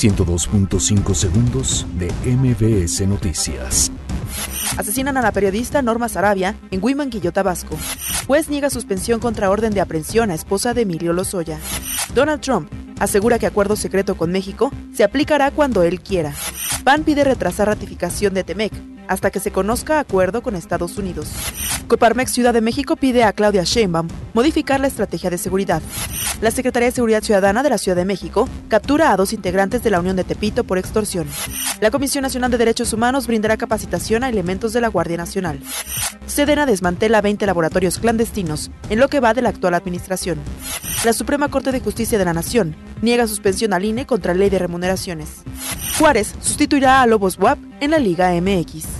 102.5 segundos de MBS Noticias. Asesinan a la periodista Norma Sarabia en Huimanguillo, Tabasco. Juez niega suspensión contra orden de aprehensión a esposa de Emilio Lozoya. Donald Trump asegura que acuerdo secreto con México se aplicará cuando él quiera. PAN pide retrasar ratificación de TEMEC hasta que se conozca acuerdo con Estados Unidos. Coparmex Ciudad de México pide a Claudia Sheinbaum modificar la estrategia de seguridad. La Secretaría de Seguridad Ciudadana de la Ciudad de México captura a dos integrantes de la Unión de Tepito por extorsión. La Comisión Nacional de Derechos Humanos brindará capacitación a elementos de la Guardia Nacional. Sedena desmantela 20 laboratorios clandestinos en lo que va de la actual administración. La Suprema Corte de Justicia de la Nación niega suspensión al INE contra ley de remuneraciones. Juárez sustituirá a Lobos WAP en la Liga MX.